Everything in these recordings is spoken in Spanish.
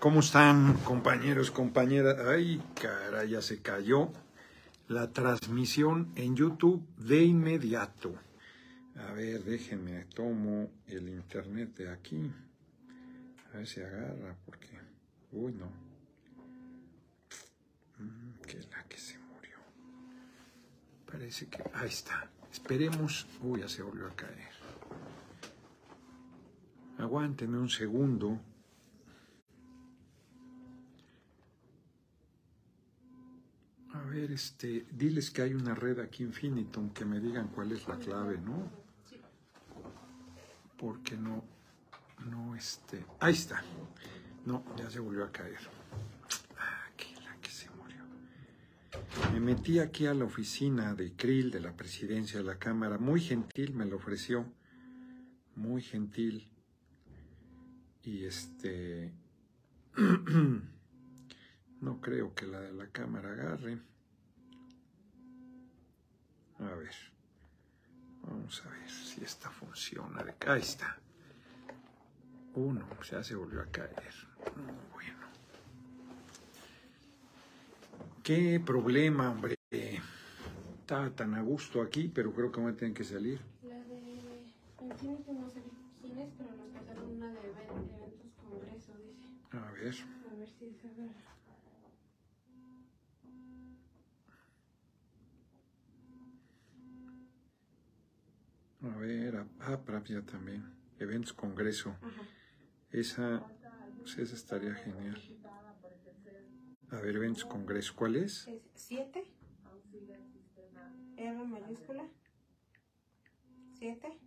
¿Cómo están, compañeros, compañeras? Ay, cara, ya se cayó la transmisión en YouTube de inmediato. A ver, déjenme, tomo el internet de aquí. A ver si agarra, porque... Uy, no. Mm, que la que se murió. Parece que... Ahí está. Esperemos... Uy, ya se volvió a caer. Aguántenme un segundo. Ver, este, diles que hay una red aquí Infinitum, que me digan cuál es la clave, ¿no? Porque no, no, este, ahí está. No, ya se volvió a caer. Ah, aquí la que se murió. Me metí aquí a la oficina de Krill, de la presidencia de la Cámara. Muy gentil me lo ofreció. Muy gentil. Y este... No creo que la de la cámara agarre. A ver. Vamos a ver si esta funciona. Ahí está. Uno, ya se volvió a caer. Bueno. Qué problema, hombre. Estaba tan a gusto aquí, pero creo que me tienen que salir. La de Infinity no sé quién es, pero nos pasaron una de eventos congreso, dice. A ver. Ah, Pravia también. Eventos Congreso. Ajá. Esa, pues esa estaría genial. A ver, Eventos Congreso. ¿Cuál es? Es 7. R mayúscula. 7.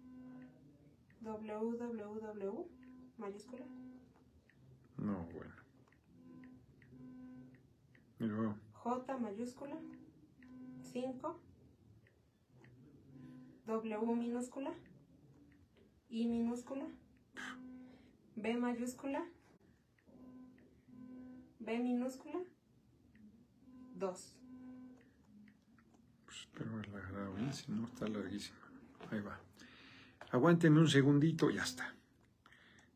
www mayúscula. No, bueno. Y luego, J mayúscula. 5. W minúscula. I minúscula. B mayúscula. B minúscula. 2. pues espero haberla agarrado bien, si no está larguísima. Ahí va. Aguántenme un segundito, ya está.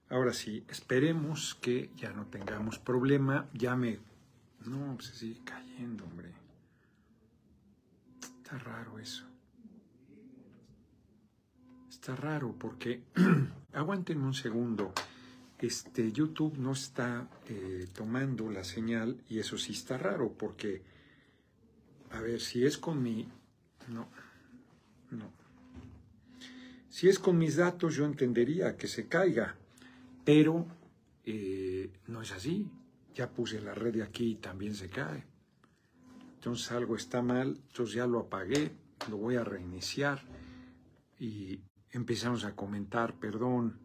Ahora sí, esperemos que ya no tengamos problema. Ya me... No, se sigue cayendo, hombre. Está raro eso. Está raro porque... Aguántenme un segundo. Este, YouTube no está eh, tomando la señal y eso sí está raro porque... A ver, si es con mi... No, no. Si es con mis datos yo entendería que se caiga, pero eh, no es así. Ya puse la red de aquí y también se cae. Entonces algo está mal, entonces ya lo apagué, lo voy a reiniciar y empezamos a comentar, perdón.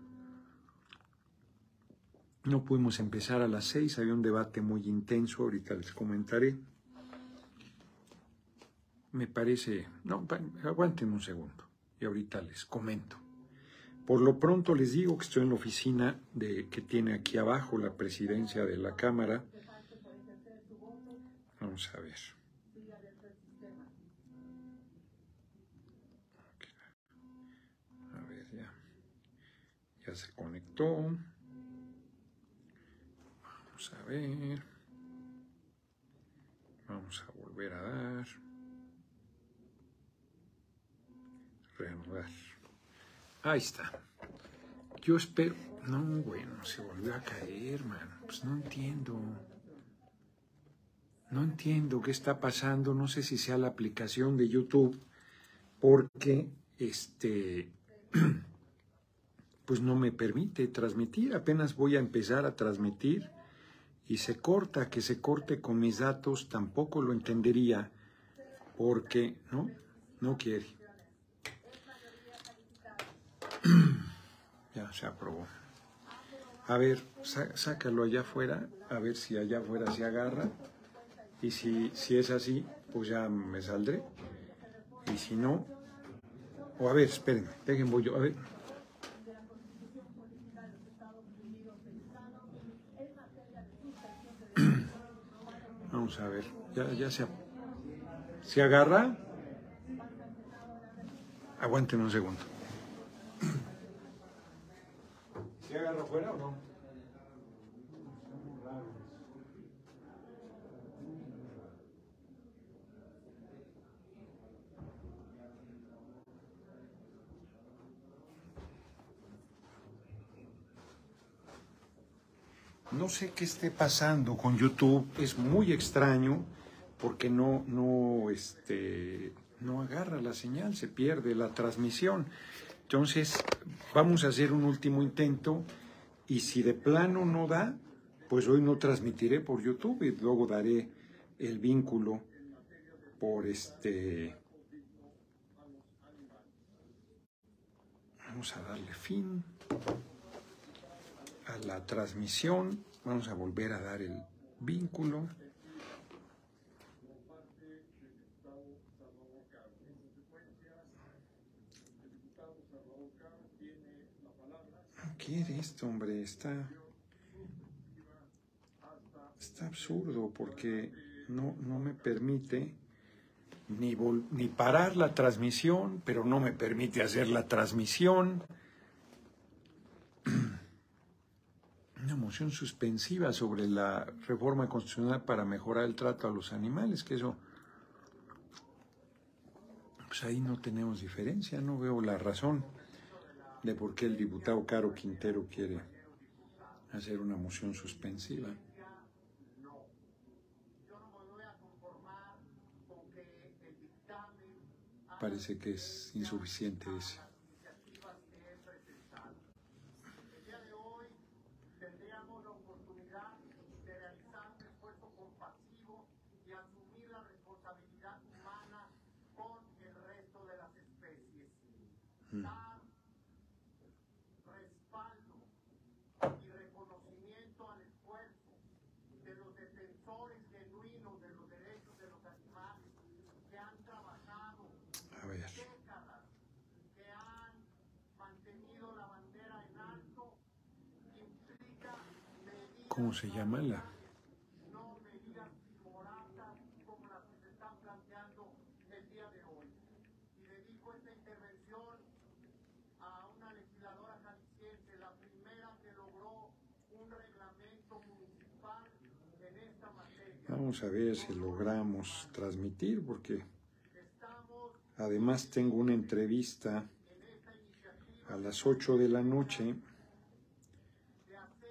No pudimos empezar a las seis, había un debate muy intenso, ahorita les comentaré. Me parece, no, aguanten un segundo y ahorita les comento. Por lo pronto les digo que estoy en la oficina de, que tiene aquí abajo la presidencia de la Cámara. Vamos a ver. Se conectó. Vamos a ver. Vamos a volver a dar. Reanudar. Ahí está. Yo espero. No, bueno, se volvió a caer, man. Pues no entiendo. No entiendo qué está pasando. No sé si sea la aplicación de YouTube. Porque este. Pues no me permite transmitir. Apenas voy a empezar a transmitir. Y se corta, que se corte con mis datos. Tampoco lo entendería. Porque, ¿no? No quiere. Ya se aprobó. A ver, sá- sácalo allá afuera, a ver si allá afuera se agarra. Y si, si es así, pues ya me saldré. Y si no, o a ver, espérenme, dejen voy yo, a ver. Vamos a ver, ya, ya se, se agarra. Aguanten un segundo. ¿Se agarra afuera o no? Sé qué esté pasando con YouTube, es muy extraño porque no, no, este, no agarra la señal, se pierde la transmisión. Entonces, vamos a hacer un último intento y si de plano no da, pues hoy no transmitiré por YouTube y luego daré el vínculo por este... Vamos a darle fin a la transmisión. Vamos a volver a dar el vínculo. quiere esto, hombre? Está, está absurdo porque no, no me permite ni, ni parar la transmisión, pero no me permite hacer la transmisión. Una moción suspensiva sobre la reforma constitucional para mejorar el trato a los animales, que eso, pues ahí no tenemos diferencia, no veo la razón de por qué el diputado Caro Quintero quiere hacer una moción suspensiva. Parece que es insuficiente ese. ¿Cómo se llama la? No medidas timoratas como las que se están planteando el día de hoy. Y dedico esta intervención a una legisladora jalisciense, la primera que logró un reglamento municipal en esta materia. Vamos a ver si logramos transmitir, porque además tengo una entrevista a las 8 de la noche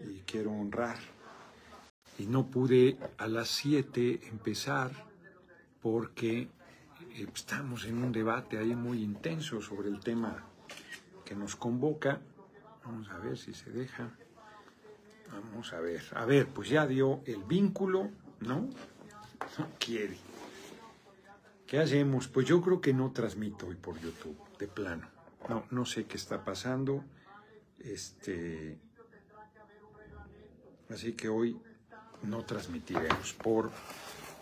y quiero honrar. Y no pude a las 7 empezar porque eh, estamos en un debate ahí muy intenso sobre el tema que nos convoca. Vamos a ver si se deja. Vamos a ver. A ver, pues ya dio el vínculo, ¿no? No quiere. ¿Qué hacemos? Pues yo creo que no transmito hoy por YouTube, de plano. No, no sé qué está pasando. Este, Así que hoy no transmitiremos por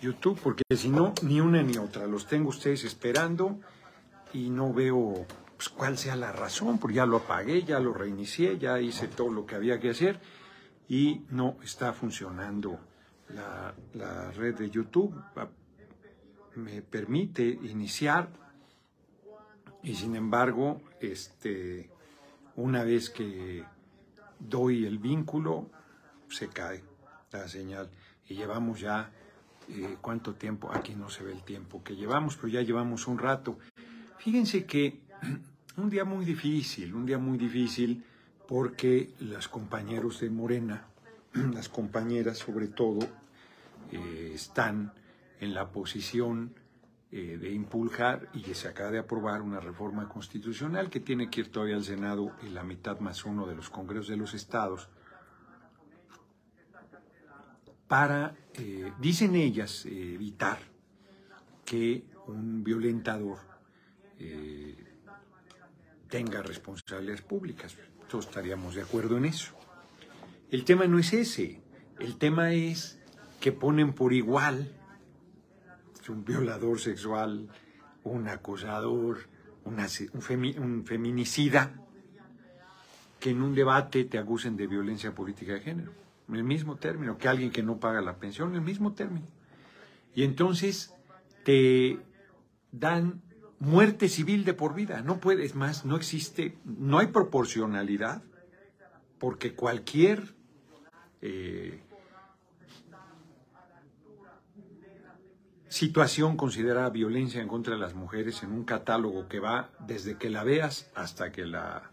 YouTube, porque si no, ni una ni otra. Los tengo ustedes esperando y no veo pues, cuál sea la razón, porque ya lo apagué, ya lo reinicié, ya hice todo lo que había que hacer y no está funcionando la, la red de YouTube. Me permite iniciar y sin embargo, este, una vez que doy el vínculo, se cae la señal y llevamos ya, eh, ¿cuánto tiempo? Aquí no se ve el tiempo que llevamos, pero ya llevamos un rato. Fíjense que un día muy difícil, un día muy difícil porque los compañeros de Morena, las compañeras sobre todo, eh, están en la posición eh, de impulsar y que se acaba de aprobar una reforma constitucional que tiene que ir todavía al Senado y la mitad más uno de los congresos de los estados para, eh, dicen ellas, eh, evitar que un violentador eh, tenga responsabilidades públicas. Todos estaríamos de acuerdo en eso. El tema no es ese, el tema es que ponen por igual un violador sexual, un acosador, un, un feminicida, que en un debate te acusen de violencia política de género el mismo término, que alguien que no paga la pensión, el mismo término. Y entonces te dan muerte civil de por vida. No puedes más, no existe, no hay proporcionalidad, porque cualquier eh, situación considerada violencia en contra de las mujeres en un catálogo que va desde que la veas hasta que la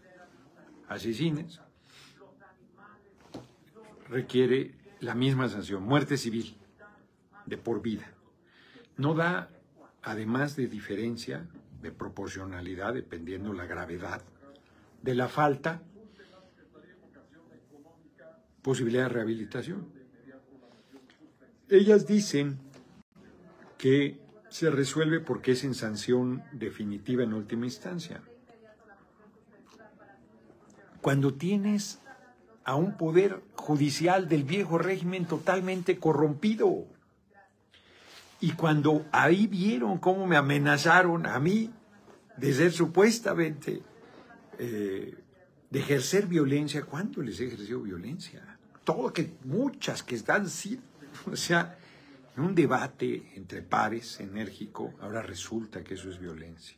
asesines, requiere la misma sanción, muerte civil, de por vida. No da, además de diferencia, de proporcionalidad, dependiendo la gravedad de la falta, posibilidad de rehabilitación. Ellas dicen que se resuelve porque es en sanción definitiva en última instancia. Cuando tienes a un poder judicial del viejo régimen totalmente corrompido, y cuando ahí vieron cómo me amenazaron a mí de ser supuestamente, eh, de ejercer violencia, ¿cuándo les he ejercido violencia? Todo que, muchas que están, o sea, en un debate entre pares enérgico, ahora resulta que eso es violencia.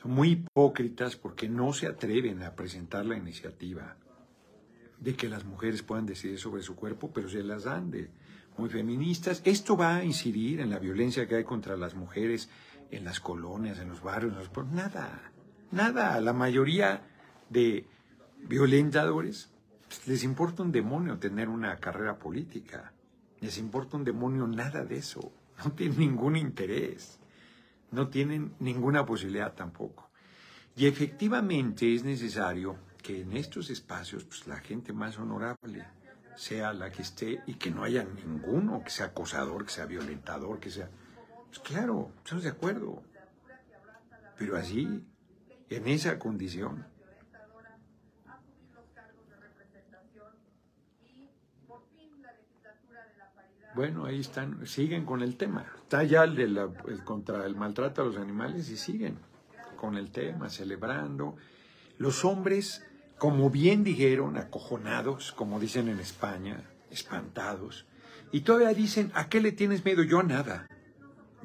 Son muy hipócritas porque no se atreven a presentar la iniciativa de que las mujeres puedan decidir sobre su cuerpo, pero se las dan de muy feministas. Esto va a incidir en la violencia que hay contra las mujeres en las colonias, en los barrios, en los... nada, nada. La mayoría de violentadores pues, les importa un demonio tener una carrera política. Les importa un demonio nada de eso. No tienen ningún interés. No tienen ninguna posibilidad tampoco. Y efectivamente es necesario que en estos espacios pues, la gente más honorable sea la que esté y que no haya ninguno que sea acosador, que sea violentador, que sea... Pues claro, estamos de acuerdo. Pero así, en esa condición. Bueno, ahí están, siguen con el tema. Está ya el, de la, el contra el maltrato a los animales y siguen con el tema, celebrando. Los hombres como bien dijeron, acojonados, como dicen en España, espantados. Y todavía dicen, ¿a qué le tienes miedo? Yo a nada.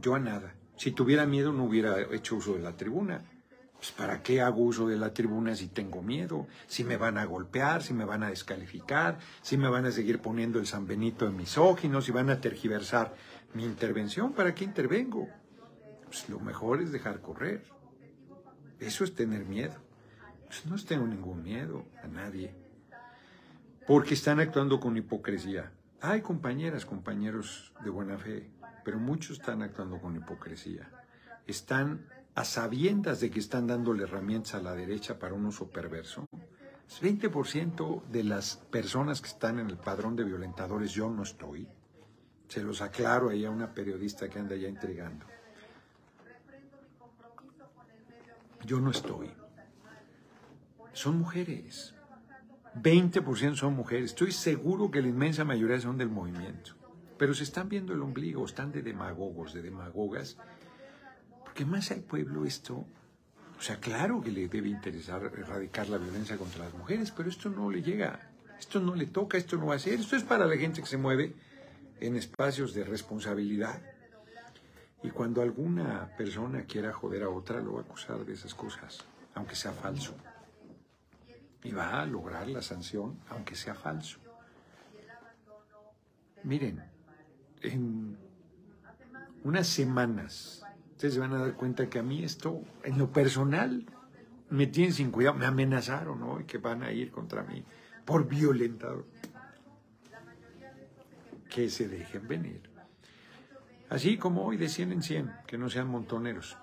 Yo a nada. Si tuviera miedo no hubiera hecho uso de la tribuna. Pues ¿para qué hago uso de la tribuna si tengo miedo? Si me van a golpear, si me van a descalificar, si me van a seguir poniendo el San Benito en misógino, si van a tergiversar mi intervención, ¿para qué intervengo? Pues lo mejor es dejar correr. Eso es tener miedo. Pues no tengo ningún miedo a nadie, porque están actuando con hipocresía. Hay compañeras, compañeros de buena fe, pero muchos están actuando con hipocresía. Están a sabiendas de que están dándole herramientas a la derecha para un uso perverso. 20% de las personas que están en el padrón de violentadores, yo no estoy. Se los aclaro ahí a una periodista que anda ya intrigando. Yo no estoy son mujeres. 20% son mujeres. Estoy seguro que la inmensa mayoría son del movimiento. Pero se están viendo el ombligo, están de demagogos, de demagogas. Porque más al pueblo esto, o sea, claro que le debe interesar erradicar la violencia contra las mujeres, pero esto no le llega, esto no le toca, esto no va a ser. Esto es para la gente que se mueve en espacios de responsabilidad. Y cuando alguna persona quiera joder a otra, lo va a acusar de esas cosas, aunque sea falso y va a lograr la sanción, aunque sea falso. Miren, en unas semanas, ustedes se van a dar cuenta que a mí esto, en lo personal, me tienen sin cuidado, me amenazaron hoy que van a ir contra mí por violentador. Que se dejen venir. Así como hoy de 100 en 100, que no sean montoneros.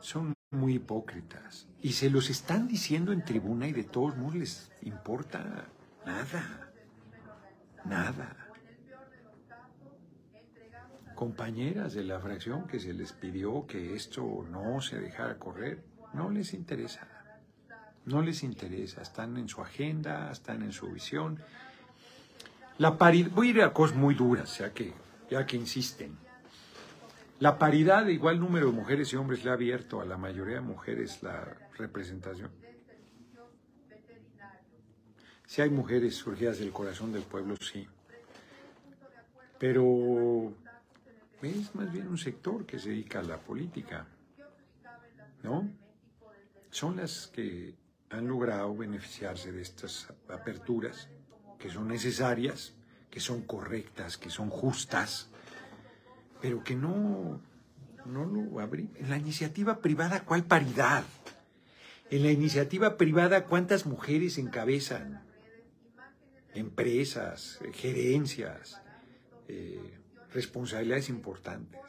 Son muy hipócritas. Y se los están diciendo en tribuna y de todos modos les importa nada. Nada. Compañeras de la fracción que se les pidió que esto no se dejara correr, no les interesa. No les interesa. Están en su agenda, están en su visión. La paridad, voy a ir a cosas muy duras, ya que, ya que insisten. La paridad de igual número de mujeres y hombres le ha abierto a la mayoría de mujeres la representación. Si hay mujeres surgidas del corazón del pueblo, sí. Pero es más bien un sector que se dedica a la política, ¿no? Son las que han logrado beneficiarse de estas aperturas, que son necesarias, que son correctas, que son justas pero que no, no lo abrí. En la iniciativa privada, ¿cuál paridad? En la iniciativa privada, ¿cuántas mujeres encabezan? empresas, eh, gerencias, eh, responsabilidades importantes.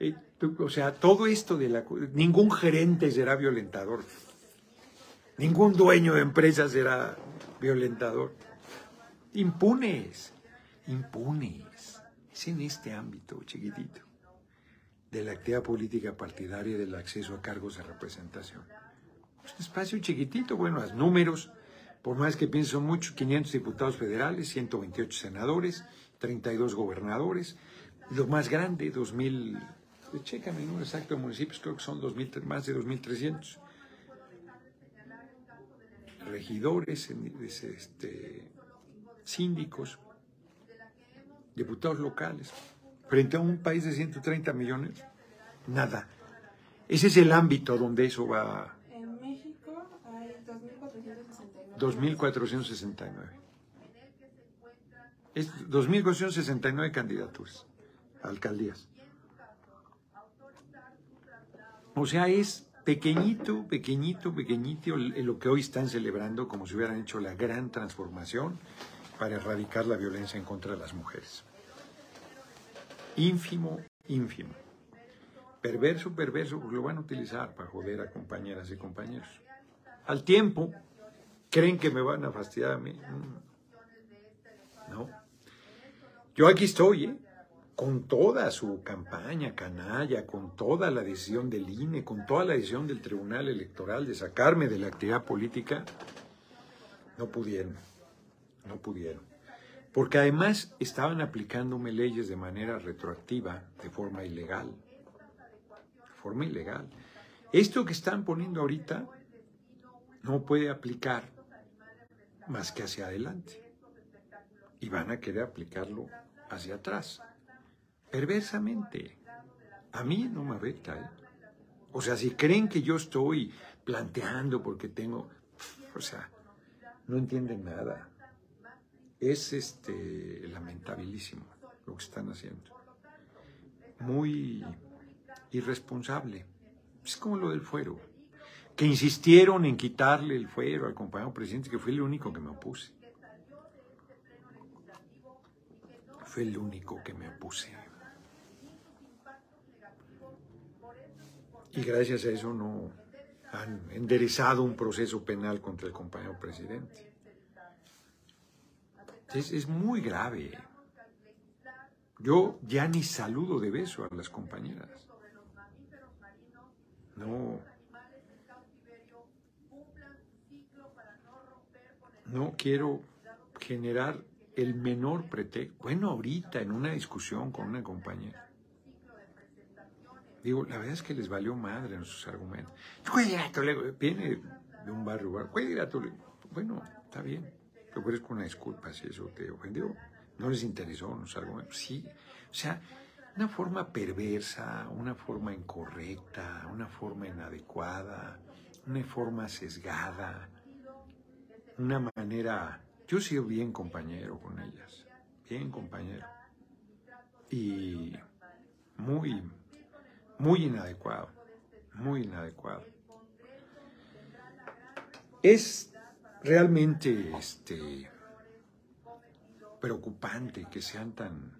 Eh, o sea, todo esto de la... Ningún gerente será violentador. Ningún dueño de empresa será violentador. Impunes, impunes. Es en este ámbito chiquitito de la actividad política partidaria y del acceso a cargos de representación. Es un espacio chiquitito, bueno, los números, por más que pienso mucho, 500 diputados federales, 128 senadores, 32 gobernadores, lo más grande, 2000, chécame el número exacto de municipios, creo que son 2000, más de 2.300 regidores, este, síndicos, diputados locales, frente a un país de 130 millones, nada. Ese es el ámbito donde eso va. En México hay 2.469. 2.469. Es 2.469 candidaturas alcaldías. O sea, es pequeñito, pequeñito, pequeñito lo que hoy están celebrando como si hubieran hecho la gran transformación para erradicar la violencia en contra de las mujeres. Ínfimo, ínfimo. Perverso, perverso, porque lo van a utilizar para joder a compañeras y compañeros. Al tiempo, creen que me van a fastidiar a mí. Mm. No. Yo aquí estoy, ¿eh? con toda su campaña canalla, con toda la decisión del INE, con toda la decisión del Tribunal Electoral de sacarme de la actividad política, no pudieron, no pudieron. Porque además estaban aplicándome leyes de manera retroactiva, de forma ilegal. De forma ilegal. Esto que están poniendo ahorita no puede aplicar más que hacia adelante. Y van a querer aplicarlo hacia atrás. Perversamente. A mí no me afecta. ¿eh? O sea, si creen que yo estoy planteando porque tengo... O sea, no entienden nada. Es este lamentabilísimo lo que están haciendo. Muy irresponsable. Es como lo del fuero. Que insistieron en quitarle el fuero al compañero presidente, que fue el único que me opuse. Fue el único que me opuse. Y gracias a eso no han enderezado un proceso penal contra el compañero presidente. Es, es muy grave. Yo ya ni saludo de beso a las compañeras. No. No quiero generar el menor pretexto. Bueno, ahorita en una discusión con una compañera. Digo, la verdad es que les valió madre nuestros argumentos. Viene de un barrio, Bueno, está bien. Te ofrezco una disculpa si eso te ofendió. No les interesó nuestros argumentos. Sí. O sea, una forma perversa, una forma incorrecta, una forma inadecuada, una forma sesgada, una manera yo he sido bien compañero con ellas, bien compañero. Y muy, muy inadecuado, muy inadecuado. Es realmente este, preocupante que sean tan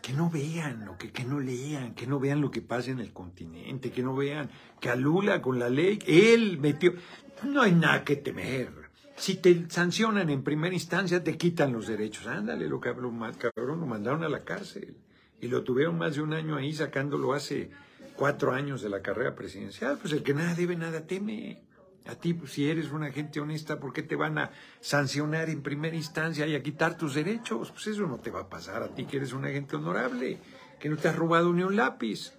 que no vean lo que, que no lean, que no vean lo que pasa en el continente, que no vean que a Lula con la ley, él metió, no hay nada que temer. Si te sancionan en primera instancia, te quitan los derechos. Ándale, lo cabrón, cabrón, lo mandaron a la cárcel. Y lo tuvieron más de un año ahí sacándolo hace cuatro años de la carrera presidencial. Pues el que nada debe, nada teme. A ti, pues, si eres una gente honesta, ¿por qué te van a sancionar en primera instancia y a quitar tus derechos? Pues eso no te va a pasar a ti, que eres una gente honorable, que no te has robado ni un lápiz.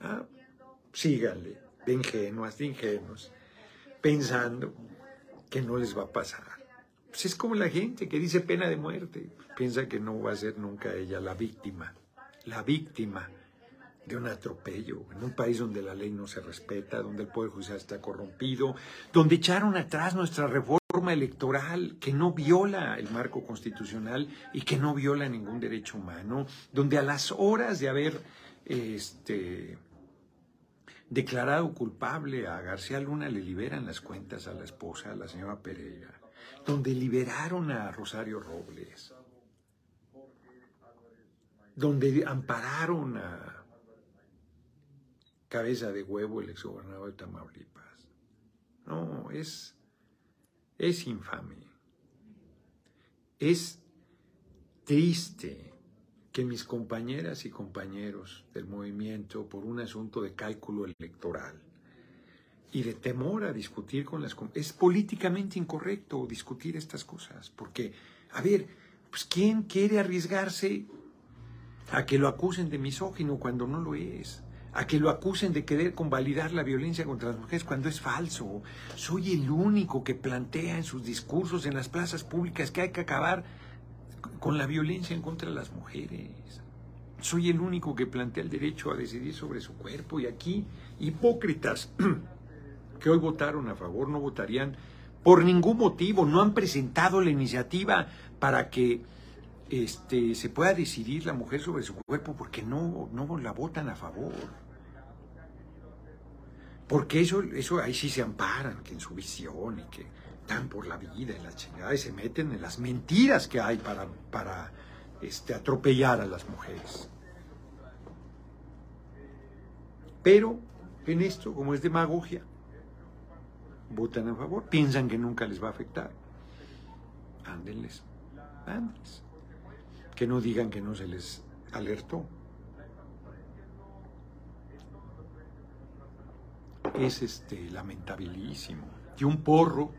¿Ah? Síganle, de ingenuas, de ingenuos, pensando que no les va a pasar. Pues es como la gente que dice pena de muerte, piensa que no va a ser nunca ella la víctima, la víctima de un atropello, en un país donde la ley no se respeta, donde el Poder Judicial está corrompido, donde echaron atrás nuestra reforma electoral que no viola el marco constitucional y que no viola ningún derecho humano, donde a las horas de haber este, declarado culpable a García Luna, le liberan las cuentas a la esposa, a la señora Pereira, donde liberaron a Rosario Robles, donde ampararon a cabeza de huevo el exgobernador de Tamaulipas. No, es, es infame. Es triste que mis compañeras y compañeros del movimiento, por un asunto de cálculo electoral y de temor a discutir con las... Es políticamente incorrecto discutir estas cosas, porque, a ver, pues ¿quién quiere arriesgarse a que lo acusen de misógino cuando no lo es? A que lo acusen de querer convalidar la violencia contra las mujeres cuando es falso. Soy el único que plantea en sus discursos en las plazas públicas que hay que acabar con la violencia en contra de las mujeres. Soy el único que plantea el derecho a decidir sobre su cuerpo y aquí hipócritas que hoy votaron a favor no votarían por ningún motivo, no han presentado la iniciativa para que este, se pueda decidir la mujer sobre su cuerpo porque no, no la votan a favor. Porque eso, eso ahí sí se amparan, que en su visión y que dan por la vida y la chingada y se meten en las mentiras que hay para, para este, atropellar a las mujeres. Pero en esto, como es demagogia, votan a favor, piensan que nunca les va a afectar. Ándenles, ándenles. Que no digan que no se les alertó. Es este, lamentabilísimo. Y un porro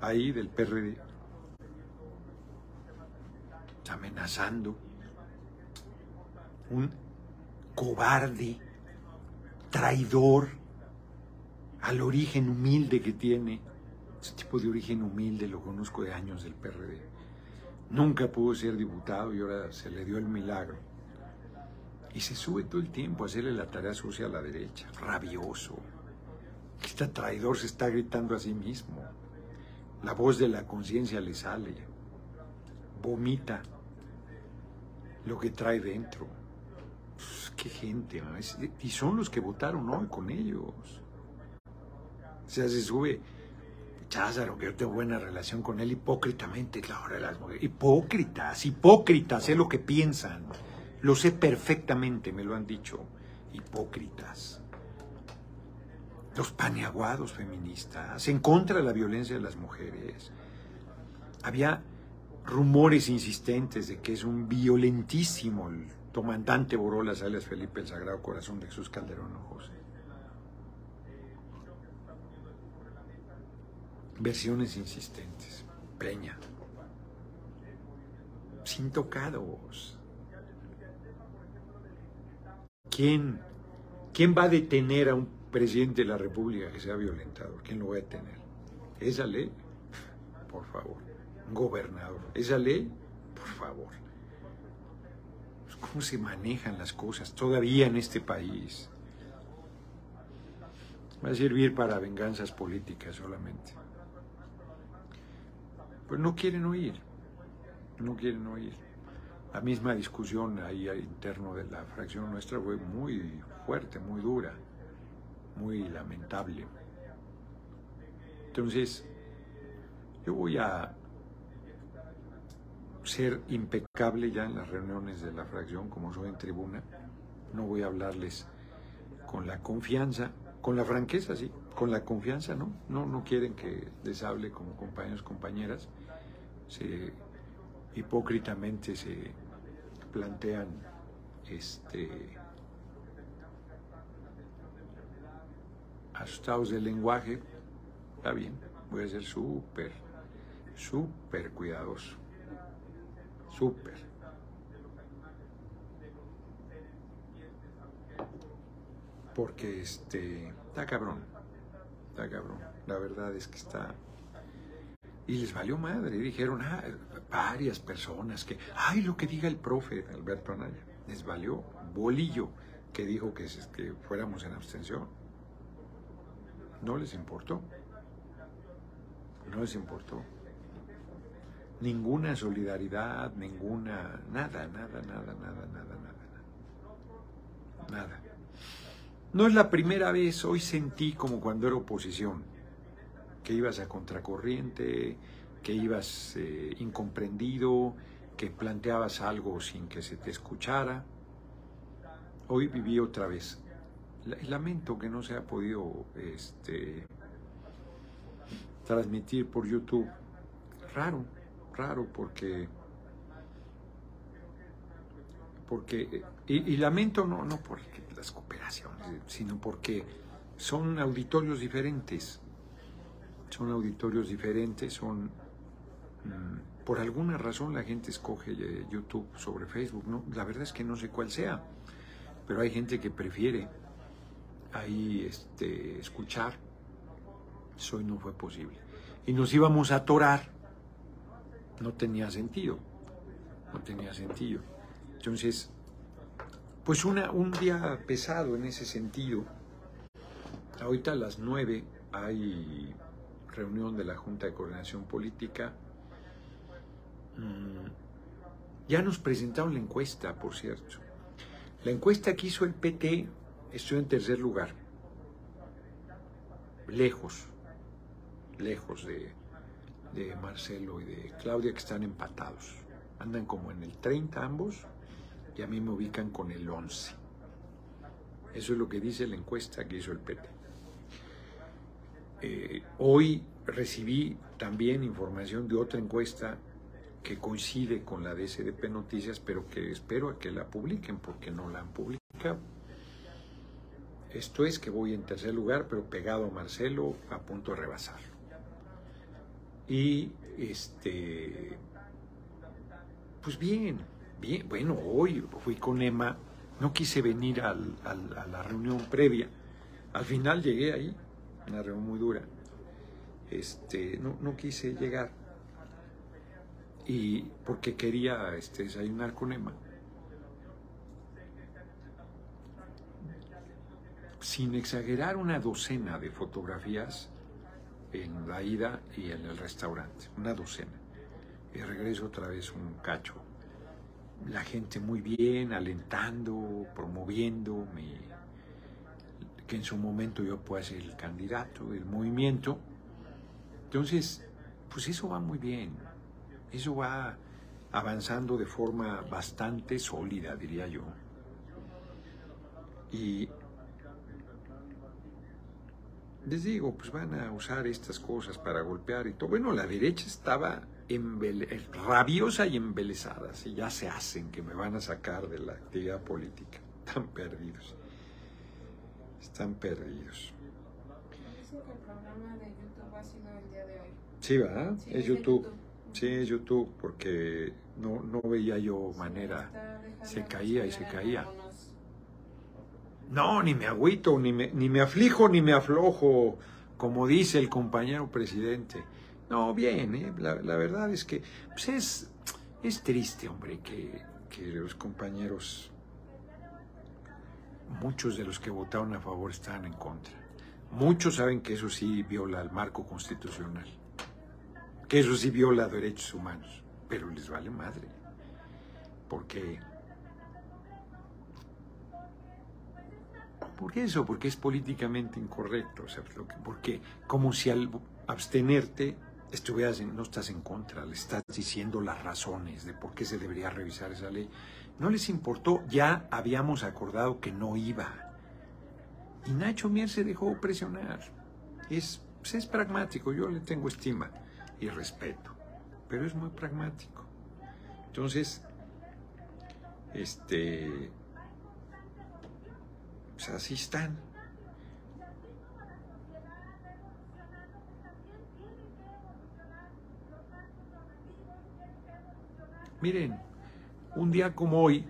ahí del PRD amenazando, un cobarde, traidor al origen humilde que tiene. Ese tipo de origen humilde lo conozco de años del PRD. Nunca pudo ser diputado y ahora se le dio el milagro. Y se sube todo el tiempo a hacerle la tarea sucia a la derecha, rabioso, este traidor se está gritando a sí mismo. La voz de la conciencia le sale. Vomita lo que trae dentro. Pues, qué gente, y son los que votaron hoy con ellos. O sea, se sube Cházaro, que yo tengo buena relación con él hipócritamente, claro, las mujeres. Hipócritas, hipócritas, sé lo que piensan. Lo sé perfectamente, me lo han dicho. Hipócritas los paneaguados feministas, en contra de la violencia de las mujeres. Había rumores insistentes de que es un violentísimo el comandante Borolas, alias Felipe el Sagrado Corazón de Jesús Calderón José. Versiones insistentes. Peña. Sin tocados. ¿Quién, ¿Quién va a detener a un presidente de la República que sea violentado, ¿quién lo va a tener? Esa ley, por favor. gobernador, esa ley, por favor. Pues, ¿Cómo se manejan las cosas todavía en este país? Va a servir para venganzas políticas solamente. Pues no quieren oír, no quieren oír. La misma discusión ahí interno de la fracción nuestra fue muy fuerte, muy dura muy lamentable. Entonces, yo voy a ser impecable ya en las reuniones de la fracción, como soy en tribuna. No voy a hablarles con la confianza, con la franqueza, sí, con la confianza, ¿no? No, no quieren que les hable como compañeros, compañeras. Se, hipócritamente se plantean este, asustados del lenguaje, está bien, voy a ser súper, súper cuidadoso, súper. Porque este, está cabrón, está cabrón, la verdad es que está... Y les valió madre, dijeron, ah, varias personas que, ay, lo que diga el profe Alberto Anaya, les valió bolillo que dijo que, que fuéramos en abstención. No les importó. No les importó. Ninguna solidaridad, ninguna, nada, nada, nada, nada, nada, nada. Nada. No es la primera vez, hoy sentí como cuando era oposición, que ibas a contracorriente, que ibas eh, incomprendido, que planteabas algo sin que se te escuchara. Hoy viví otra vez. Lamento que no se ha podido este, transmitir por YouTube. Raro, raro, porque porque y, lamento no no por las cooperaciones, sino porque son auditorios diferentes, son auditorios diferentes, son mm, por alguna razón la gente escoge eh, YouTube sobre Facebook, no, la verdad es que no sé cuál sea, pero hay gente que prefiere ahí este, escuchar. Eso no fue posible. Y nos íbamos a atorar. No tenía sentido. No tenía sentido. Entonces, pues una, un día pesado en ese sentido. Ahorita a las nueve hay reunión de la Junta de Coordinación Política. Mm, ya nos presentaron la encuesta, por cierto. La encuesta que hizo el PT, estoy en tercer lugar. Lejos, lejos de, Marcelo y de Claudia, que están empatados. Andan como en el 30 ambos y a mí me ubican con el 11. Eso es lo que dice la encuesta que hizo el PT. Eh, hoy recibí también información de otra encuesta que coincide con la de SDP Noticias, pero que espero a que la publiquen porque no la han publicado. Esto es que voy en tercer lugar, pero pegado a Marcelo, a punto de rebasarlo. Y este, pues bien, Bien, bueno, hoy fui con Emma, no quise venir a la reunión previa. Al final llegué ahí, una reunión muy dura. Este, no, no quise llegar. Y porque quería este, desayunar con Emma. Sin exagerar, una docena de fotografías en la ida y en el restaurante. Una docena. Y regreso otra vez un cacho la gente muy bien, alentando, promoviendo que en su momento yo pueda ser el candidato del movimiento. Entonces, pues eso va muy bien, eso va avanzando de forma bastante sólida, diría yo. Y les digo, pues van a usar estas cosas para golpear y todo. Bueno, la derecha estaba rabiosa y embelesada, si ya se hacen que me van a sacar de la actividad política. Están perdidos. Están perdidos. Dicen que el programa de YouTube ha sido el día de hoy. Sí, ¿verdad? es YouTube. Sí, es YouTube, porque no, no veía yo manera. Se caía y se caía. No, ni me agüito, ni me, ni me aflijo, ni me aflojo, como dice el compañero presidente. No, bien, ¿eh? la, verdad es que pues es, es triste, hombre, que, que los compañeros, muchos de los que votaron a favor están en contra. Muchos saben que eso sí viola el marco constitucional, que eso sí viola derechos humanos, pero les vale madre, porque... ¿Por eso? Porque es políticamente incorrecto, o sea, porque como si al abstenerte estuvieras no estás en contra, le estás diciendo las razones de por qué se debería revisar esa ley. No les importó, ya habíamos acordado que no iba. Y Nacho Mier se dejó presionar. Es, es pragmático, yo le tengo estima y respeto, pero es muy pragmático. Entonces, este, pues así están. Miren, un día como hoy,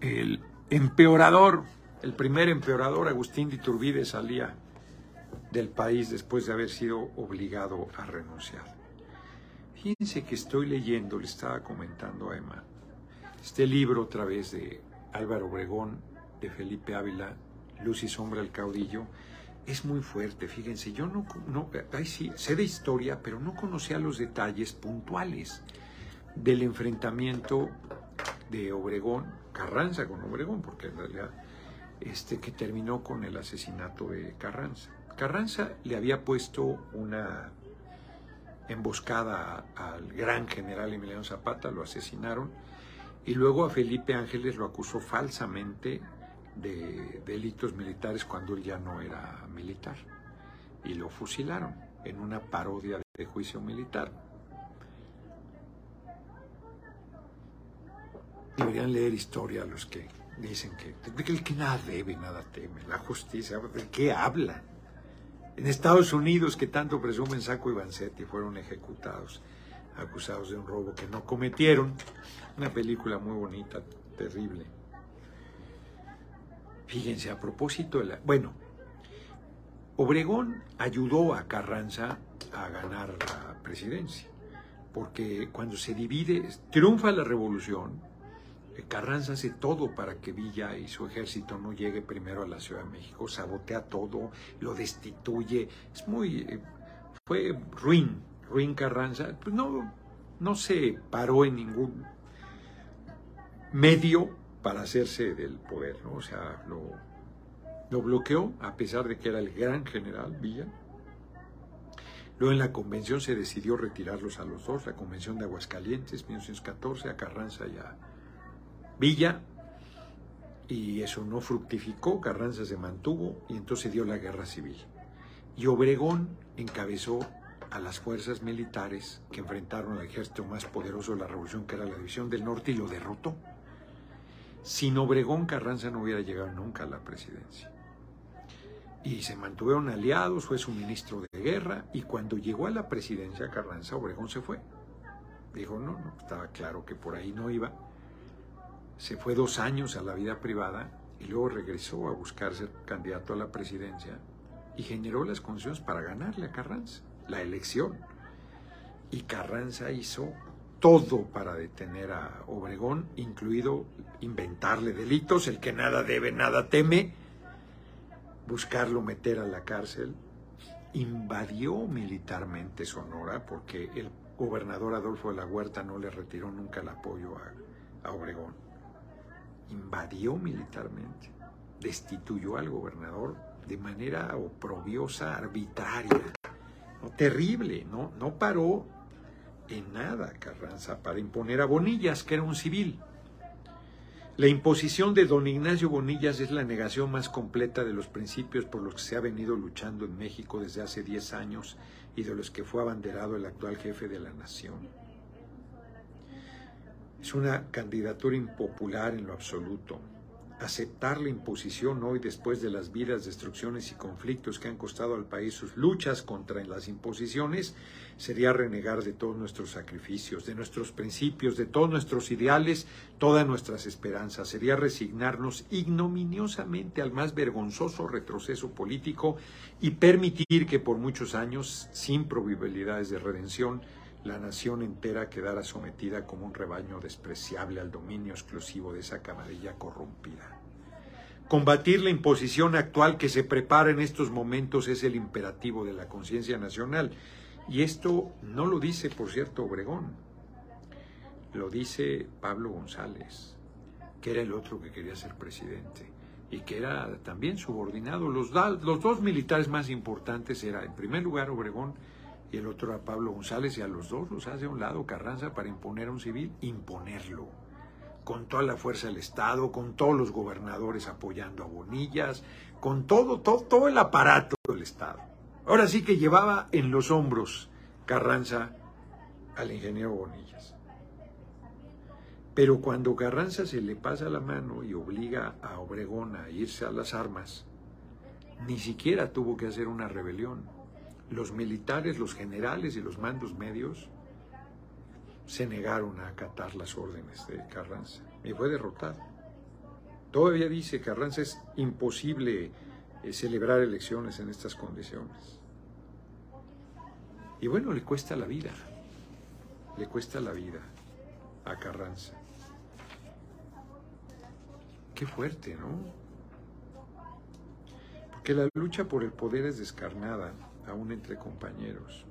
el empeorador, el primer empeorador, Agustín de Iturbide, salía del país después de haber sido obligado a renunciar. Fíjense que estoy leyendo, le estaba comentando a Emma, este libro otra vez de Álvaro Obregón, de Felipe Ávila, Luz y Sombra el Caudillo, es muy fuerte, fíjense, yo no, no sí, sé de historia, pero no conocía los detalles puntuales del enfrentamiento de Obregón, Carranza con Obregón, porque en realidad este, que terminó con el asesinato de Carranza. Carranza le había puesto una emboscada al gran general Emiliano Zapata, lo asesinaron, y luego a Felipe Ángeles lo acusó falsamente de delitos militares cuando él ya no era militar, y lo fusilaron en una parodia de juicio militar. Deberían leer historia los que dicen que, el que nada debe, nada teme, la justicia, ¿de qué hablan? En Estados Unidos, que tanto presumen Saco y Vanzetti, fueron ejecutados, acusados de un robo que no cometieron. Una película muy bonita, terrible. Fíjense, a propósito de la... Bueno, Obregón ayudó a Carranza a ganar la presidencia, porque cuando se divide, triunfa la revolución, Carranza hace todo para que Villa y su ejército no llegue primero a la Ciudad de México, sabotea todo, lo destituye. Es muy. Eh, fue ruin, ruin Carranza. Pues no, no se paró en ningún medio para hacerse del poder, ¿no? O sea, lo, lo bloqueó, a pesar de que era el gran general Villa. Luego en la convención se decidió retirarlos a los dos, la convención de Aguascalientes, 1914, a Carranza y a Villa, y eso no fructificó, Carranza se mantuvo y entonces dio la guerra civil. Y Obregón encabezó a las fuerzas militares que enfrentaron al ejército más poderoso de la revolución, que era la División del Norte, y lo derrotó. Sin Obregón, Carranza no hubiera llegado nunca a la presidencia. Y se mantuvieron aliados, fue su ministro de guerra, y cuando llegó a la presidencia Carranza, Obregón se fue. Dijo, no, no, estaba claro que por ahí no iba se fue dos años a la vida privada y luego regresó a buscar ser candidato a la presidencia y generó las condiciones para ganarle a Carranza la elección. Y Carranza hizo todo para detener a Obregón, incluido inventarle delitos, el que nada debe, nada teme, buscarlo meter a la cárcel. Invadió militarmente Sonora porque el gobernador Adolfo de la Huerta no le retiró nunca el apoyo a, Obregón invadió militarmente, destituyó al gobernador de manera oprobiosa, arbitraria, terrible, no, no paró en nada Carranza para imponer a Bonillas, que era un civil. La imposición de don Ignacio Bonillas es la negación más completa de los principios por los que se ha venido luchando en México desde hace 10 años y de los que fue abanderado el actual jefe de la nación. Es una candidatura impopular en lo absoluto. Aceptar la imposición hoy después de las vidas, destrucciones y conflictos que han costado al país sus luchas contra las imposiciones sería renegar de todos nuestros sacrificios, de nuestros principios, de todos nuestros ideales, todas nuestras esperanzas. Sería resignarnos ignominiosamente al más vergonzoso retroceso político y permitir que por muchos años, sin probabilidades de redención, la nación entera quedara sometida como un rebaño despreciable al dominio exclusivo de esa camarilla corrompida. Combatir la imposición actual que se prepara en estos momentos es el imperativo de la conciencia nacional. Y esto no lo dice, por cierto, Obregón, lo dice Pablo González, que era el otro que quería ser presidente y que era también subordinado. Los, los dos militares más importantes eran, en primer lugar, Obregón y el otro a Pablo González, y a los dos los hace a un lado Carranza para imponer a un civil, imponerlo, con toda la fuerza del Estado, con todos los gobernadores apoyando a Bonillas, con todo, todo, todo el aparato del Estado. Ahora sí que llevaba en los hombros Carranza al ingeniero Bonillas. Pero cuando Carranza se le pasa la mano y obliga a Obregón a irse a las armas, ni siquiera tuvo que hacer una rebelión los militares, los generales y los mandos medios se negaron a acatar las órdenes de Carranza y fue derrotado. Todavía dice Carranza es imposible eh, celebrar elecciones en estas condiciones. Y bueno, le cuesta la vida, le cuesta la vida a Carranza. Qué fuerte, ¿no? Porque la lucha por el poder es descarnada aún entre compañeros.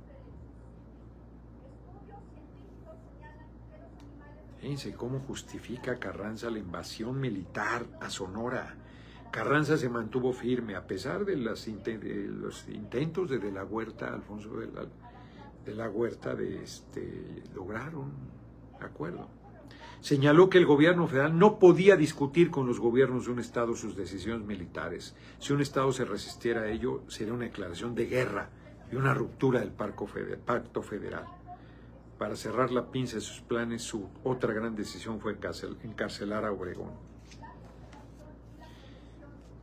Fíjense cómo justifica Carranza la invasión militar a Sonora. Carranza se mantuvo firme a pesar de, los intentos de la Huerta, Alfonso de la, de la Huerta, de este, lograr un acuerdo. Señaló que el gobierno federal no podía discutir con los gobiernos de un Estado sus decisiones militares. Si un Estado se resistiera a ello, sería una declaración de guerra y una ruptura del pacto federal. Para cerrar la pinza de sus planes, su otra gran decisión fue encarcelar a Obregón.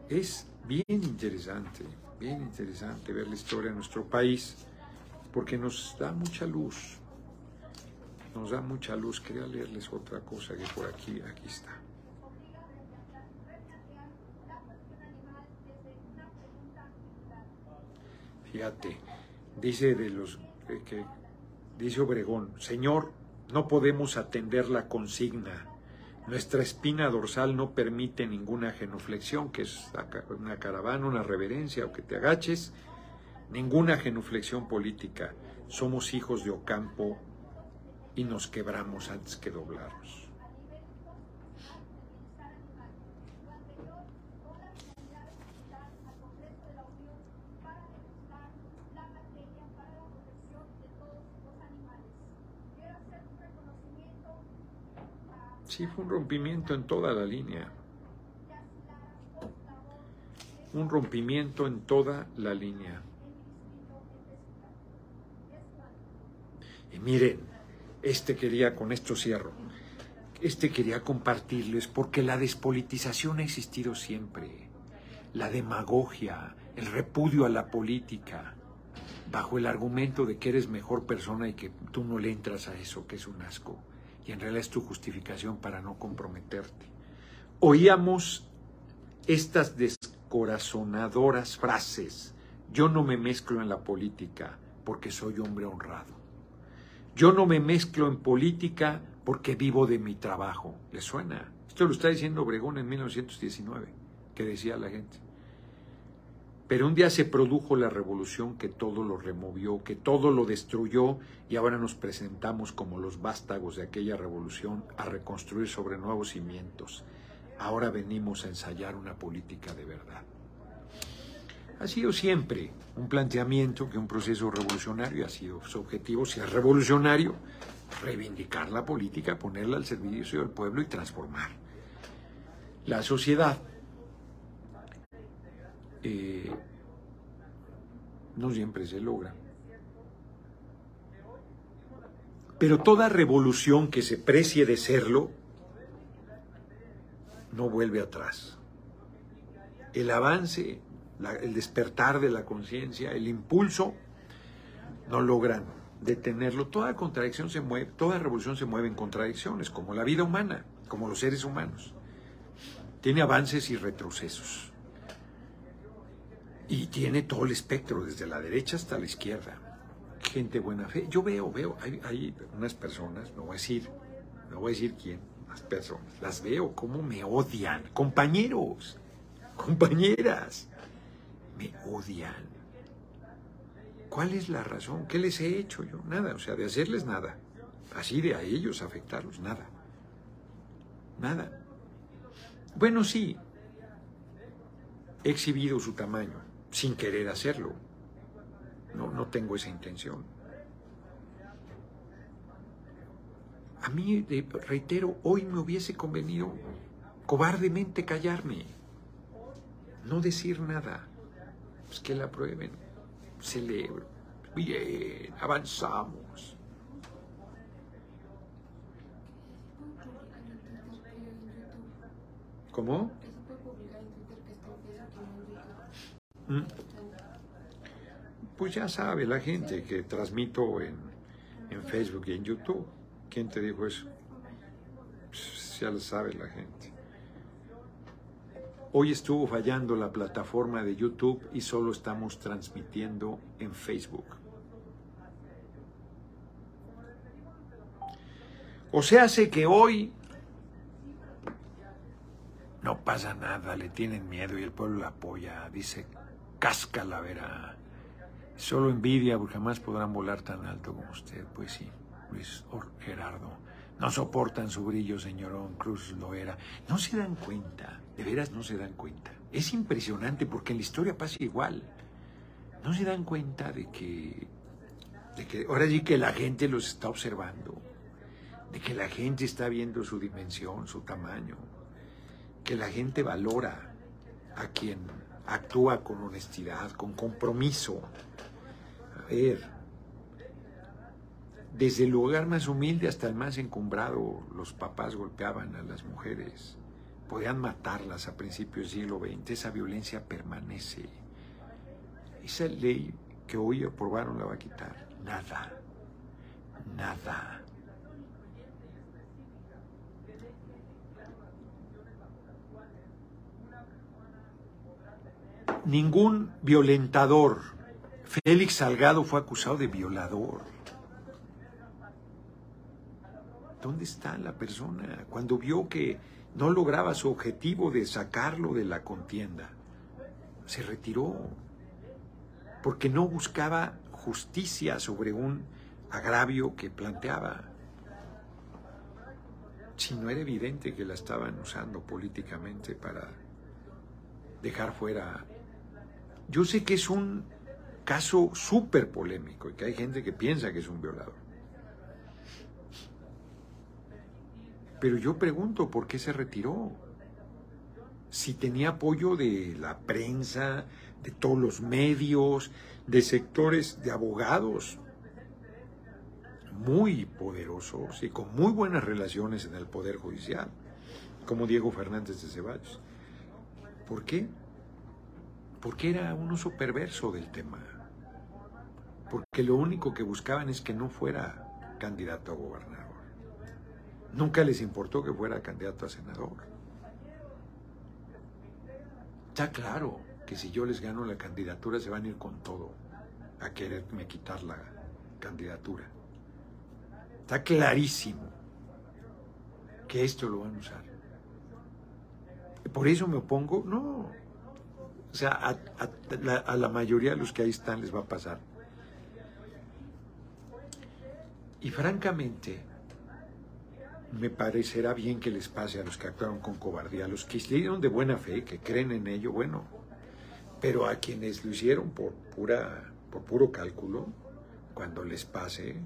Es bien interesante, bien interesante ver la historia de nuestro país, porque nos da mucha luz, nos da mucha luz. Quería leerles otra cosa que por aquí, aquí está. Fíjate, dice de los que dice Obregón, Señor, no podemos atender la consigna nuestra espina dorsal no permite ninguna genuflexión, que es una caravana, una reverencia o que te agaches, ninguna genuflexión política. Somos hijos de Ocampo y nos quebramos antes que doblarnos. Sí, fue un rompimiento en toda la línea. Un rompimiento en toda la línea. Y miren, este quería, con esto cierro, este quería compartirles porque la despolitización ha existido siempre. La demagogia, el repudio a la política, bajo el argumento de que eres mejor persona y que tú no le entras a eso, que es un asco y en realidad es tu justificación para no comprometerte. Oíamos estas descorazonadoras frases, yo no me mezclo en la política porque soy hombre honrado. Yo no me mezclo en política porque vivo de mi trabajo. ¿Le suena? Esto lo está diciendo Obregón en 1919, que decía la gente. Pero un día se produjo la revolución que todo lo removió, que todo lo destruyó y ahora nos presentamos como los vástagos de aquella revolución a reconstruir sobre nuevos cimientos. Ahora venimos a ensayar una política de verdad. Ha sido siempre un planteamiento que un proceso revolucionario ha sido su objetivo, si es revolucionario, reivindicar la política, ponerla al servicio del pueblo y transformar la sociedad. Eh, no siempre se logra. Pero toda revolución que se precie de serlo no vuelve atrás. El avance, el despertar de la conciencia, el impulso, no logran detenerlo. Toda contradicción se mueve, toda revolución se mueve en contradicciones, como la vida humana, como los seres humanos. Tiene avances y retrocesos. Y tiene todo el espectro, desde la derecha hasta la izquierda. Gente buena fe. Yo veo, veo, hay, unas personas, no voy a decir, no voy a decir quién, las personas, las veo como me odian. Compañeros, compañeras, me odian. ¿Cuál es la razón? ¿Qué les he hecho yo? Nada, o sea, de hacerles nada. Así de a ellos afectarlos, nada. Nada. Bueno, sí, he exhibido su tamaño sin querer hacerlo. No, no tengo esa intención. A mí, reitero, hoy me hubiese convenido cobardemente callarme, no decir nada. Pues que la aprueben, celebro. Bien, avanzamos. ¿Cómo? ¿Mm? Pues ya sabe la gente que transmito en, Facebook y en YouTube. ¿Quién te dijo eso? Pues ya lo sabe la gente. Hoy estuvo fallando la plataforma de YouTube y solo estamos transmitiendo en Facebook. O sea, hace que hoy no pasa nada, le tienen miedo y el pueblo la apoya, dice cáscala verá. Solo envidia porque jamás podrán volar tan alto como usted. Pues sí, Luis Gerardo. No soportan su brillo, señorón Cruz lo era. No se dan cuenta, de veras no se dan cuenta. Es impresionante porque en la historia pasa igual. No se dan cuenta de que, de que ahora sí que la gente los está observando, de que la gente está viendo su dimensión, su tamaño, que la gente valora a quien actúa con honestidad, con compromiso. A ver, desde el lugar más humilde hasta el más encumbrado, los papás golpeaban a las mujeres, podían matarlas a principios del siglo XX, esa violencia permanece. Esa ley que hoy aprobaron la va a quitar. Nada, nada. ningún violentador. Félix Salgado fue acusado de violador. ¿Dónde está la persona cuando vio que no lograba su objetivo de sacarlo de la contienda? Se retiró porque no buscaba justicia sobre un agravio que planteaba. Si no era evidente que la estaban usando políticamente para dejar fuera yo sé que es un caso súper polémico y que hay gente que piensa que es un violador. Pero yo pregunto, ¿por qué se retiró? Si tenía apoyo de la prensa, de todos los medios, de sectores de abogados muy poderosos y con muy buenas relaciones en el Poder Judicial, como Diego Fernández de Ceballos. ¿Por qué? porque era un uso perverso del tema, porque lo único que buscaban es que no fuera candidato a gobernador. Nunca les importó que fuera candidato a senador. Está claro que si yo les gano la candidatura se van a ir con todo a quererme quitar la candidatura. Está clarísimo que esto lo van a usar. Por eso me opongo, no, o sea, a, la, mayoría de los que ahí están les va a pasar. Y francamente, me parecerá bien que les pase a los que actuaron con cobardía, a los que hicieron de buena fe, que creen en ello, bueno, pero a quienes lo hicieron por, pura, por puro cálculo, cuando les pase,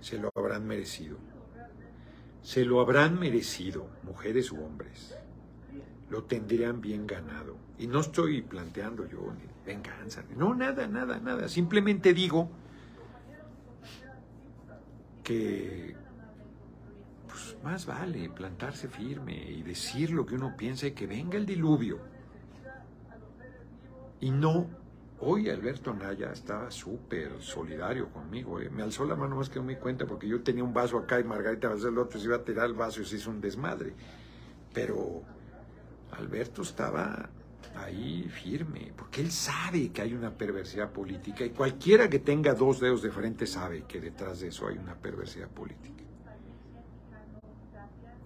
se lo habrán merecido. Se lo habrán merecido, mujeres u hombres lo tendrían bien ganado. Y no estoy planteando yo ni venganza, no, nada, nada, nada. Simplemente digo que pues, más vale plantarse firme y decir lo que uno piensa y que venga el diluvio. Y no, hoy Alberto Naya estaba súper solidario conmigo. ¿eh? Me alzó la mano más que no me cuenta porque yo tenía un vaso acá y Margarita va a hacer el otro, se iba a tirar el vaso y se hizo un desmadre. Pero Alberto estaba ahí firme, porque él sabe que hay una perversidad política y cualquiera que tenga dos dedos de frente sabe que detrás de eso hay una perversidad política.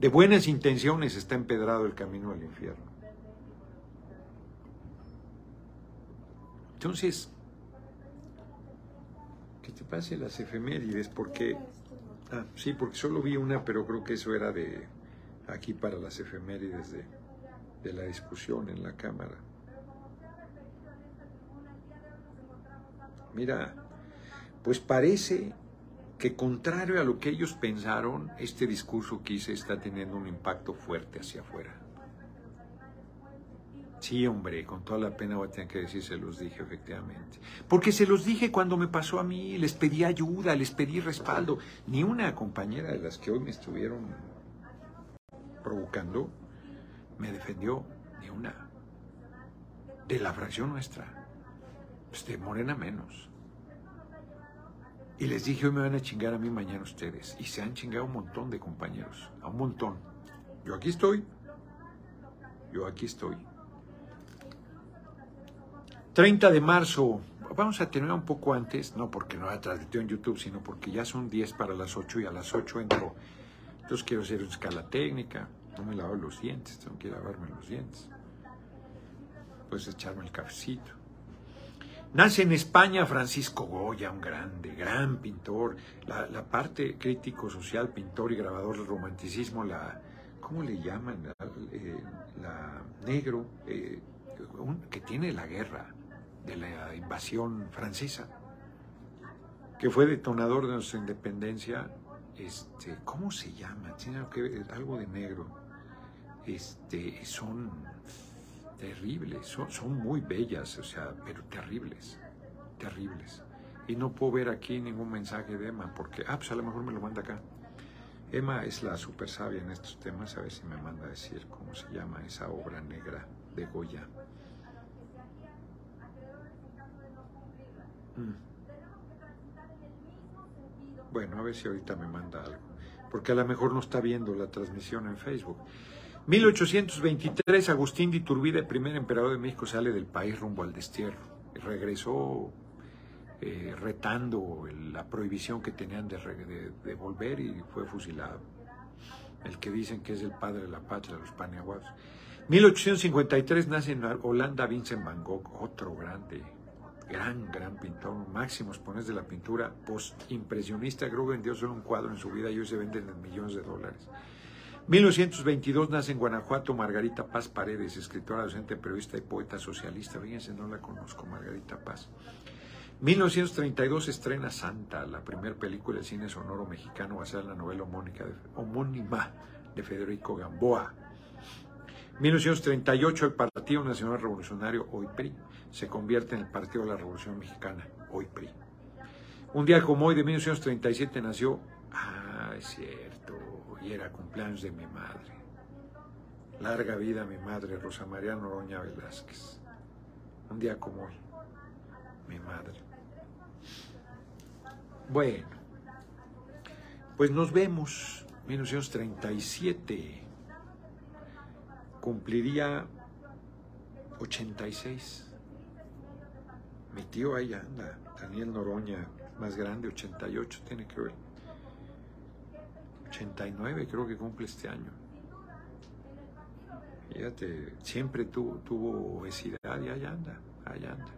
De buenas intenciones está empedrado el camino al infierno. Entonces, que te pase las efemérides, porque... Ah, sí, porque solo vi una, pero creo que eso era de aquí para las efemérides de de la discusión en la Cámara. Mira, pues parece que contrario a lo que ellos pensaron, este discurso que hice está teniendo un impacto fuerte hacia afuera. Sí, hombre, con toda la pena voy a tener que decir, se los dije efectivamente. Porque se los dije cuando me pasó a mí, les pedí ayuda, les pedí respaldo. Ni una compañera de las que hoy me estuvieron provocando me defendió ni una. De la fracción nuestra. Pues Morena menos. Y les dije, hoy me van a chingar a mí, mañana ustedes. Y se han chingado un montón de compañeros, a un montón. Yo aquí estoy. Yo aquí estoy. 30 de marzo. Vamos a tener un poco antes, no porque no la transmitió en YouTube, sino porque ya son 10 para las 8 y a las 8 entro. Entonces quiero hacer una escala técnica. No me lavo los dientes, tengo que lavarme los dientes. Pues echarme el cafecito. Nace en España Francisco Goya. ya un grande, gran pintor. La, la parte crítico social, pintor y grabador del romanticismo, la, ¿cómo le llaman? La, eh, negro, eh, un- que tiene la guerra de la invasión francesa, que fue detonador de nuestra independencia. Este, ¿Cómo se llama? Tiene algo que algo de negro. Este, son terribles, son, son muy bellas, o sea, pero terribles, terribles. Y no puedo ver aquí ningún mensaje de Emma, porque, ah, pues a lo mejor me lo manda acá. Emma es la super sabia en estos temas, a ver si me manda decir cómo se llama esa obra negra de Goya. Mm. Bueno, a ver si ahorita me manda algo, porque a lo mejor no está viendo la transmisión en Facebook. 1823, Agustín de Iturbide, primer emperador de México, sale del país rumbo al destierro. Regresó eh, retando la prohibición que tenían de, volver y fue fusilado. El que dicen que es el padre de la patria, los paniaguados. 1853 nace en Holanda Vincent Van Gogh, otro grande, gran, gran pintor, máximo exponente de la pintura post-impresionista. Creo que vendió solo un cuadro en su vida y hoy se venden en millones de dólares. 1922 nace en Guanajuato Margarita Paz Paredes, escritora, docente, periodista y poeta socialista. Fíjense, no la conozco, Margarita Paz. 1932 estrena Santa, la primera película de cine sonoro mexicano basada en la novela homónima de Federico Gamboa. 1938 el Partido Nacional Revolucionario, hoy PRI, se convierte en el Partido de la Revolución Mexicana, hoy PRI. Un día como hoy de 1937 nació, ah, es cierto, y era cumpleaños de mi madre. Larga vida mi madre, Rosa María Noroña Velázquez. Un día como hoy, mi madre. Bueno, pues nos vemos. 1937 cumpliría 86. Mi tío ahí anda, Daniel Noroña, más grande, 88 tiene que ver. 89 creo que cumple este año. Fíjate, siempre tu- tuvo obesidad y allá anda, allá anda.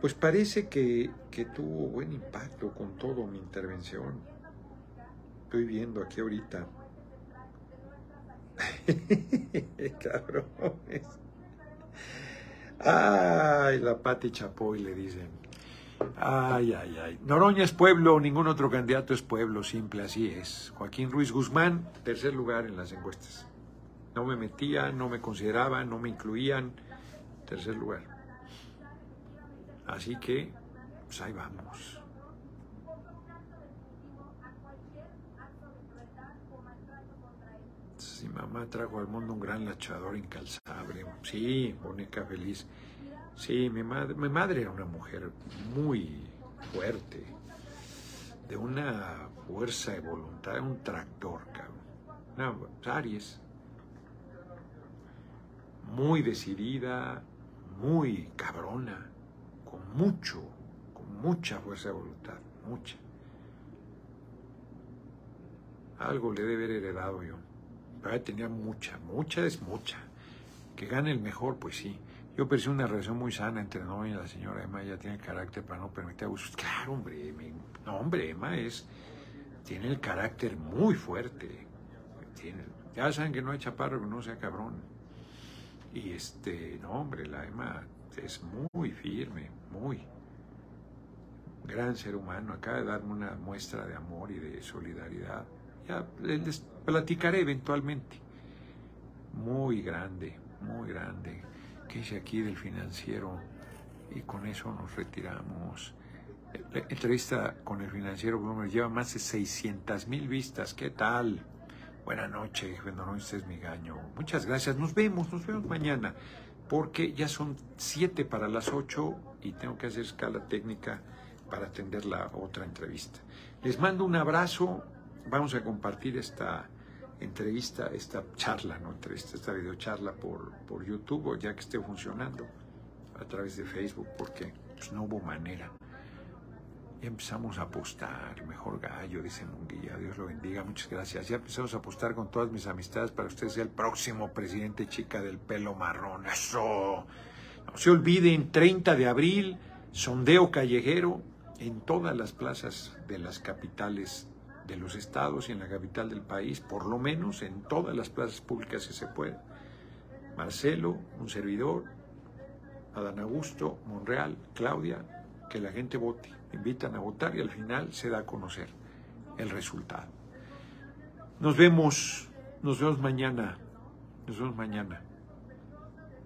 Pues parece que, que tuvo buen impacto con todo mi intervención. Estoy viendo aquí ahorita. Cabrones. Ay, la Pati Chapoy le dicen. Ay, ay, ay. Noroña es pueblo, ningún otro candidato es pueblo, simple, así es. Joaquín Ruiz Guzmán, tercer lugar en las encuestas. No me metían, no me consideraban, no me incluían. Tercer lugar. Así que, pues ahí vamos. Si mamá trajo al mundo un gran lachador incalzable. Sí, boneca feliz. Sí, mi madre, mi madre era una mujer muy fuerte, de una fuerza de voluntad, un tractor, cabrón. Una, Aries. Muy decidida, muy cabrona, con mucho, con mucha fuerza de voluntad, mucha. Algo le debe haber heredado yo. Pero tenía mucha, mucha es mucha. Que gane el mejor, pues sí. Yo percibo una relación muy sana entre Noé y la señora Emma. Ella tiene carácter para no permitir abusos. Claro, hombre. no, hombre, Emma es. Tiene el carácter muy fuerte. Tiene, ya saben que no hay chaparro que no sea cabrón. Y este, no, hombre, la Emma es muy firme, muy. Gran ser humano. Acaba de darme una muestra de amor y de solidaridad. Ya les platicaré eventualmente. Muy grande, muy grande. ¿Qué hice aquí del financiero? Y con eso nos retiramos. La entrevista con el financiero Bloomer lleva más de 600 mil vistas. ¿Qué tal? Buenas noches, jefe no, este es mi gaño. Muchas gracias. Nos vemos, nos vemos mañana. Porque ya son 7 para las 8 y tengo que hacer escala técnica para atender la otra entrevista. Les mando un abrazo. Vamos a compartir esta entrevista, esta charla, no entrevista, esta videocharla por, por YouTube, ya que esté funcionando, a través de Facebook, porque pues, no hubo manera. Ya empezamos a apostar, mejor gallo, dice Munguía, Dios lo bendiga, muchas gracias. Ya empezamos a apostar con todas mis amistades para que usted sea el próximo presidente chica del pelo marrón. Eso. No se olviden, 30 de abril, sondeo callejero en todas las plazas de las capitales de los estados y en la capital del país, por lo menos en todas las plazas públicas que se pueda. Marcelo, un servidor, Adán Augusto, Monreal, Claudia, que la gente vote. Invitan a votar y al final se da a conocer el resultado. Nos vemos, nos vemos mañana, nos vemos mañana.